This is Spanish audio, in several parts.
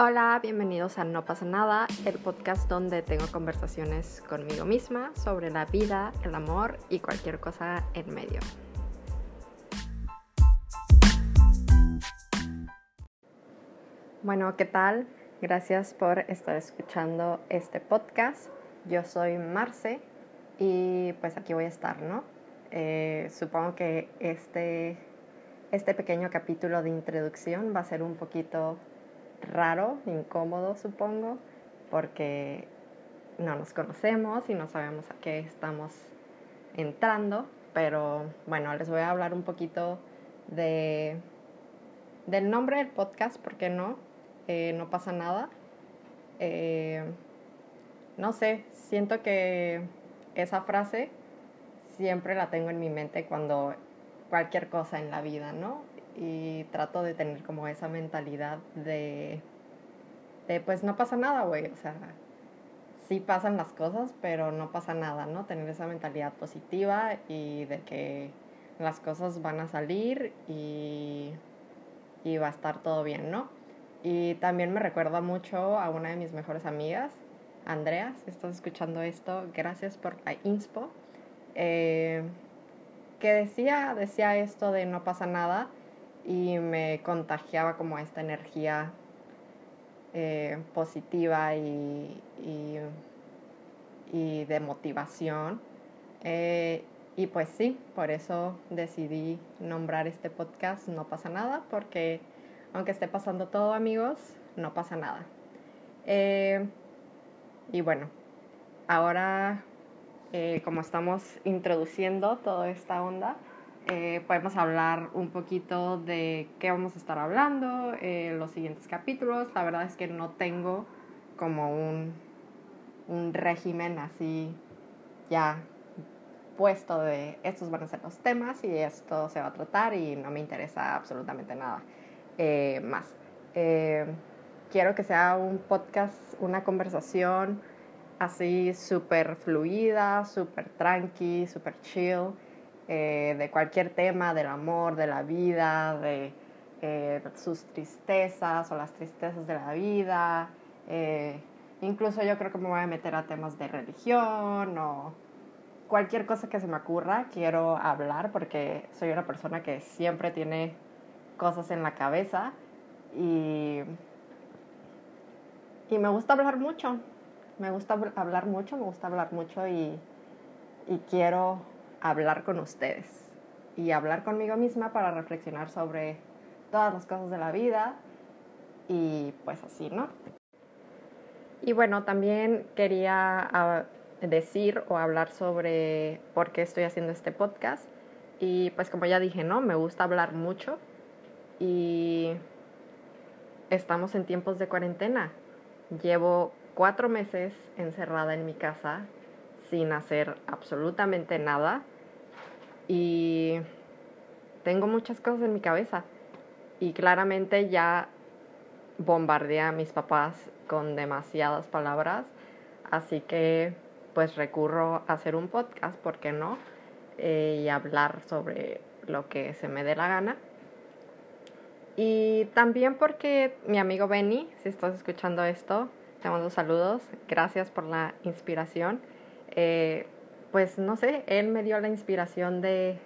Hola, bienvenidos a No pasa nada, el podcast donde tengo conversaciones conmigo misma sobre la vida, el amor y cualquier cosa en medio. Bueno, ¿qué tal? Gracias por estar escuchando este podcast. Yo soy Marce y pues aquí voy a estar, ¿no? Eh, supongo que este, este pequeño capítulo de introducción va a ser un poquito raro, incómodo supongo, porque no nos conocemos y no sabemos a qué estamos entrando, pero bueno, les voy a hablar un poquito de, del nombre del podcast, ¿por qué no? Eh, no pasa nada. Eh, no sé, siento que esa frase siempre la tengo en mi mente cuando cualquier cosa en la vida, ¿no? Y trato de tener como esa mentalidad de, pues no pasa nada, güey, o sea, sí pasan las cosas, pero no pasa nada, ¿no? Tener esa mentalidad positiva y de que las cosas van a salir y, y va a estar todo bien, ¿no? Y también me recuerda mucho a una de mis mejores amigas, Andrea, si estás escuchando esto, gracias por la inspo, eh, que decía, decía esto de no pasa nada, y me contagiaba como esta energía eh, positiva y, y, de motivación. Eh, y pues sí, por eso decidí nombrar este podcast No pasa nada, porque aunque esté pasando todo amigos, no pasa nada. Eh, y bueno, ahora como estamos introduciendo toda esta onda, eh, podemos hablar un poquito de qué vamos a estar hablando en eh, los siguientes capítulos. La verdad es que no tengo como un, un régimen así ya puesto de estos van a ser los temas y esto se va a tratar y no me interesa absolutamente nada eh, más. quiero que sea un podcast, una conversación así súper fluida, súper tranqui, súper chill. Eh, de cualquier tema, del amor, de la vida, de eh, sus tristezas o las tristezas de la vida. Eh, incluso yo creo que me voy a meter a temas de religión o cualquier cosa que se me ocurra, quiero hablar porque soy una persona que siempre tiene cosas en la cabeza y, y me gusta hablar mucho. Me gusta hablar mucho, me gusta hablar mucho y, y quiero hablar con ustedes y hablar conmigo misma para reflexionar sobre todas las cosas de la vida y pues así, ¿no? Y bueno, también quería ah, decir o hablar sobre por qué estoy haciendo este podcast. Y pues como ya dije, ¿no? Me gusta hablar mucho y estamos en tiempos de cuarentena. Llevo cuatro meses encerrada en mi casa sin hacer absolutamente nada y tengo muchas cosas en mi cabeza y claramente ya bombardeé a mis papás con demasiadas palabras, así que pues recurro a hacer un podcast, ¿por qué no? Eh, y hablar sobre lo que se me dé la gana. Y también porque mi amigo Benny, si estás escuchando esto, te mando saludos, gracias por la inspiración. Eh, pues no sé, él me dio la inspiración de,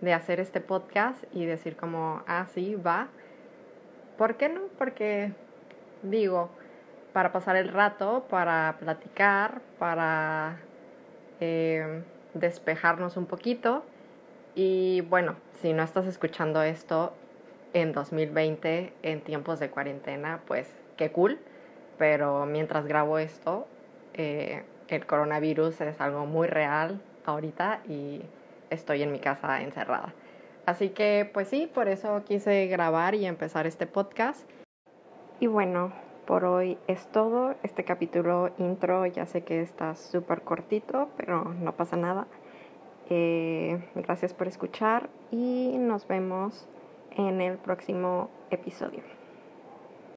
de hacer este podcast y decir como, ah, sí, va. ¿Por qué no? Porque digo, para pasar el rato, para platicar, para eh, despejarnos un poquito. Y bueno, si no estás escuchando esto en 2020, en tiempos de cuarentena, pues qué cool. Pero mientras grabo esto, eh, el coronavirus es algo muy real ahorita y estoy en mi casa encerrada. Así que pues sí, por eso quise grabar y empezar este podcast. Y bueno, por hoy es todo. Este capítulo intro ya sé que está súper cortito, pero no pasa nada. Eh, gracias por escuchar y nos vemos en el próximo episodio.